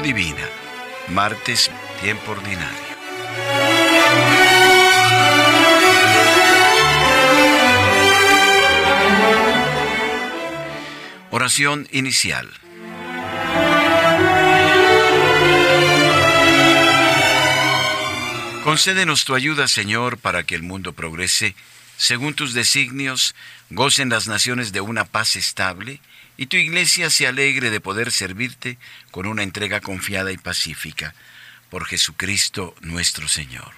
Divina, martes, tiempo ordinario. Oración inicial. Concédenos tu ayuda, Señor, para que el mundo progrese según tus designios, gocen las naciones de una paz estable y tu iglesia se alegre de poder servirte con una entrega confiada y pacífica. Por Jesucristo nuestro Señor.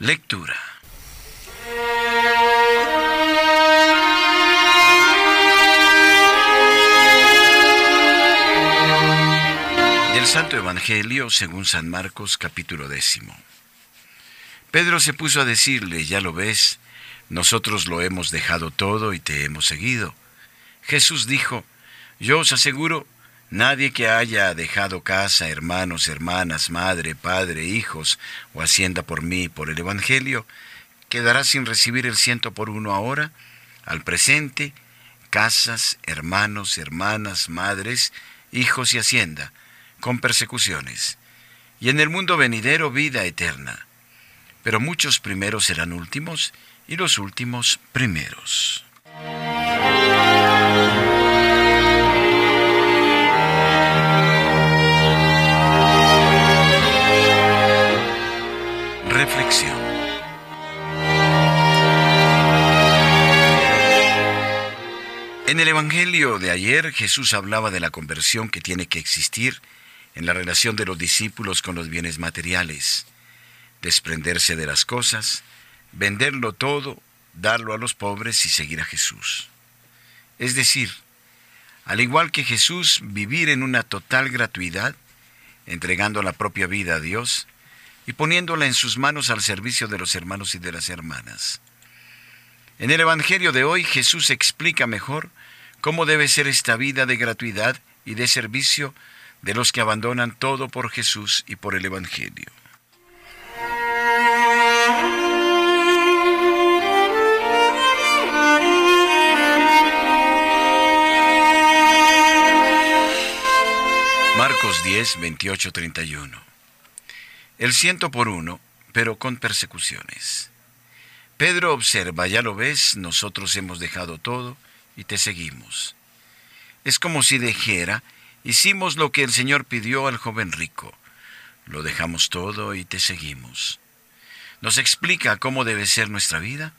Lectura. Santo Evangelio según San Marcos capítulo décimo. Pedro se puso a decirle, ya lo ves, nosotros lo hemos dejado todo y te hemos seguido. Jesús dijo, yo os aseguro, nadie que haya dejado casa, hermanos, hermanas, madre, padre, hijos o hacienda por mí, por el Evangelio, quedará sin recibir el ciento por uno ahora, al presente, casas, hermanos, hermanas, madres, hijos y hacienda, con persecuciones, y en el mundo venidero vida eterna. Pero muchos primeros serán últimos y los últimos primeros. Reflexión. En el Evangelio de ayer Jesús hablaba de la conversión que tiene que existir en la relación de los discípulos con los bienes materiales, desprenderse de las cosas, venderlo todo, darlo a los pobres y seguir a Jesús. Es decir, al igual que Jesús, vivir en una total gratuidad, entregando la propia vida a Dios y poniéndola en sus manos al servicio de los hermanos y de las hermanas. En el Evangelio de hoy Jesús explica mejor cómo debe ser esta vida de gratuidad y de servicio de los que abandonan todo por Jesús y por el Evangelio. Marcos 10, 28, 31. El ciento por uno, pero con persecuciones. Pedro observa, ya lo ves, nosotros hemos dejado todo y te seguimos. Es como si dijera, Hicimos lo que el Señor pidió al joven rico. Lo dejamos todo y te seguimos. ¿Nos explica cómo debe ser nuestra vida?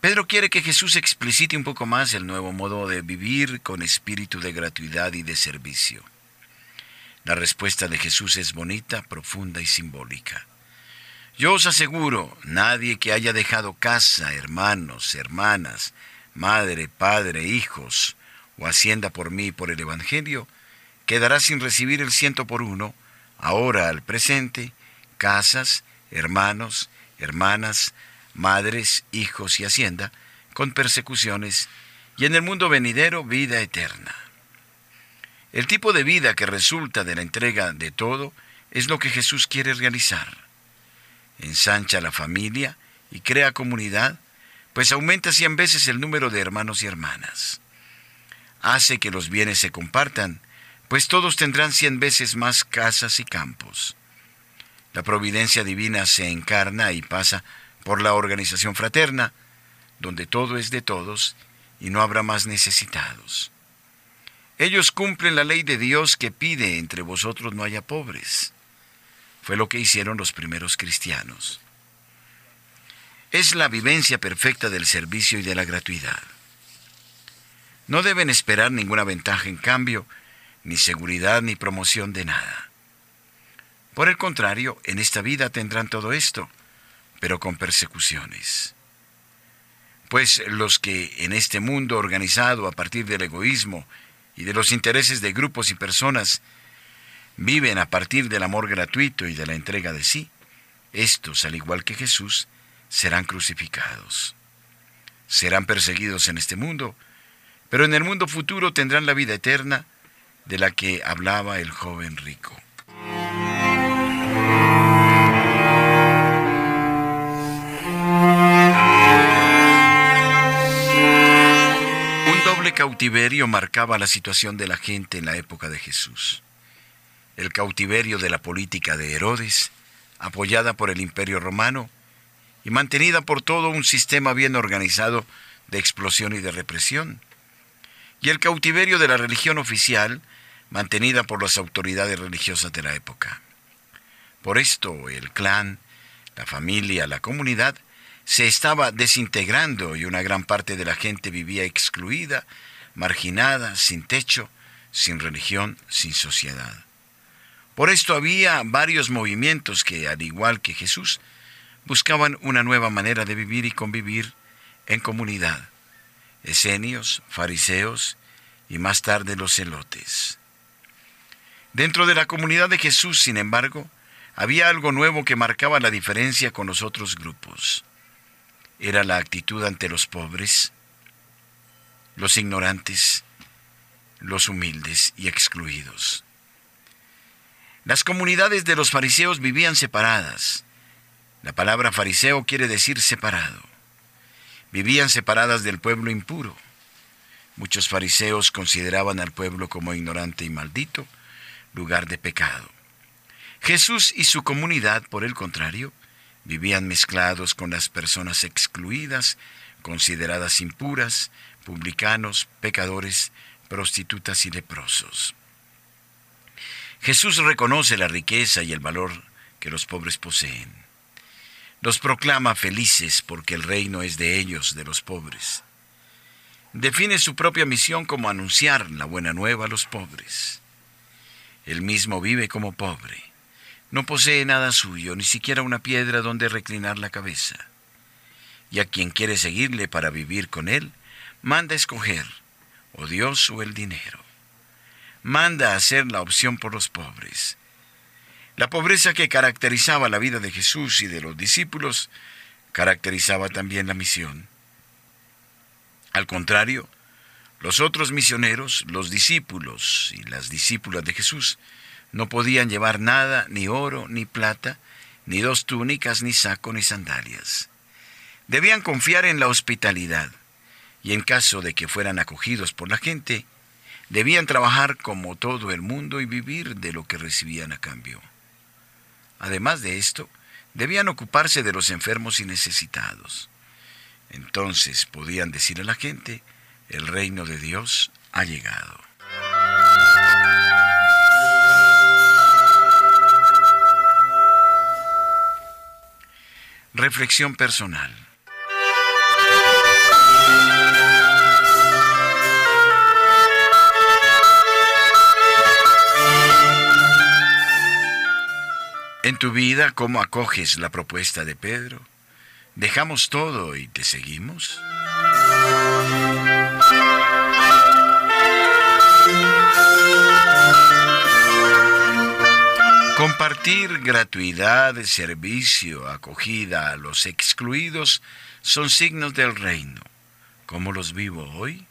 Pedro quiere que Jesús explicite un poco más el nuevo modo de vivir con espíritu de gratuidad y de servicio. La respuesta de Jesús es bonita, profunda y simbólica. Yo os aseguro, nadie que haya dejado casa, hermanos, hermanas, madre, padre, hijos, o hacienda por mí por el Evangelio, quedará sin recibir el ciento por uno, ahora al presente, casas, hermanos, hermanas, madres, hijos y hacienda, con persecuciones, y en el mundo venidero vida eterna. El tipo de vida que resulta de la entrega de todo es lo que Jesús quiere realizar. Ensancha la familia y crea comunidad, pues aumenta cien veces el número de hermanos y hermanas hace que los bienes se compartan, pues todos tendrán cien veces más casas y campos. La providencia divina se encarna y pasa por la organización fraterna, donde todo es de todos y no habrá más necesitados. Ellos cumplen la ley de Dios que pide entre vosotros no haya pobres. Fue lo que hicieron los primeros cristianos. Es la vivencia perfecta del servicio y de la gratuidad. No deben esperar ninguna ventaja en cambio, ni seguridad ni promoción de nada. Por el contrario, en esta vida tendrán todo esto, pero con persecuciones. Pues los que en este mundo organizado a partir del egoísmo y de los intereses de grupos y personas viven a partir del amor gratuito y de la entrega de sí, estos, al igual que Jesús, serán crucificados. Serán perseguidos en este mundo, pero en el mundo futuro tendrán la vida eterna de la que hablaba el joven rico. Un doble cautiverio marcaba la situación de la gente en la época de Jesús. El cautiverio de la política de Herodes, apoyada por el imperio romano y mantenida por todo un sistema bien organizado de explosión y de represión y el cautiverio de la religión oficial, mantenida por las autoridades religiosas de la época. Por esto el clan, la familia, la comunidad se estaba desintegrando y una gran parte de la gente vivía excluida, marginada, sin techo, sin religión, sin sociedad. Por esto había varios movimientos que, al igual que Jesús, buscaban una nueva manera de vivir y convivir en comunidad. Esenios, fariseos y más tarde los celotes. Dentro de la comunidad de Jesús, sin embargo, había algo nuevo que marcaba la diferencia con los otros grupos era la actitud ante los pobres, los ignorantes, los humildes y excluidos. Las comunidades de los fariseos vivían separadas. La palabra fariseo quiere decir separado. Vivían separadas del pueblo impuro. Muchos fariseos consideraban al pueblo como ignorante y maldito, lugar de pecado. Jesús y su comunidad, por el contrario, Vivían mezclados con las personas excluidas, consideradas impuras, publicanos, pecadores, prostitutas y leprosos. Jesús reconoce la riqueza y el valor que los pobres poseen. Los proclama felices porque el reino es de ellos, de los pobres. Define su propia misión como anunciar la buena nueva a los pobres. Él mismo vive como pobre no posee nada suyo, ni siquiera una piedra donde reclinar la cabeza. Y a quien quiere seguirle para vivir con él, manda escoger o Dios o el dinero. Manda hacer la opción por los pobres. La pobreza que caracterizaba la vida de Jesús y de los discípulos caracterizaba también la misión. Al contrario, los otros misioneros, los discípulos y las discípulas de Jesús, no podían llevar nada, ni oro, ni plata, ni dos túnicas, ni saco, ni sandalias. Debían confiar en la hospitalidad, y en caso de que fueran acogidos por la gente, debían trabajar como todo el mundo y vivir de lo que recibían a cambio. Además de esto, debían ocuparse de los enfermos y necesitados. Entonces podían decir a la gente, el reino de Dios ha llegado. Reflexión personal. En tu vida, ¿cómo acoges la propuesta de Pedro? ¿Dejamos todo y te seguimos? Compartir gratuidad, servicio, acogida a los excluidos son signos del reino. ¿Cómo los vivo hoy?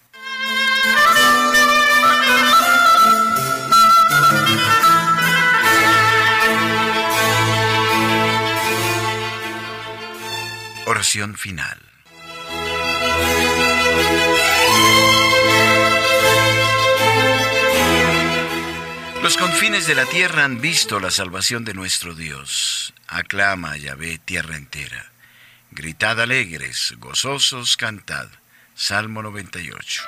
Oración final. Los confines de la tierra han visto la salvación de nuestro Dios. Aclama Yahvé tierra entera. Gritad alegres, gozosos, cantad. Salmo 98.